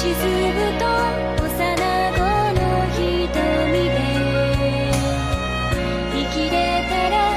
幼子の瞳で生きれたら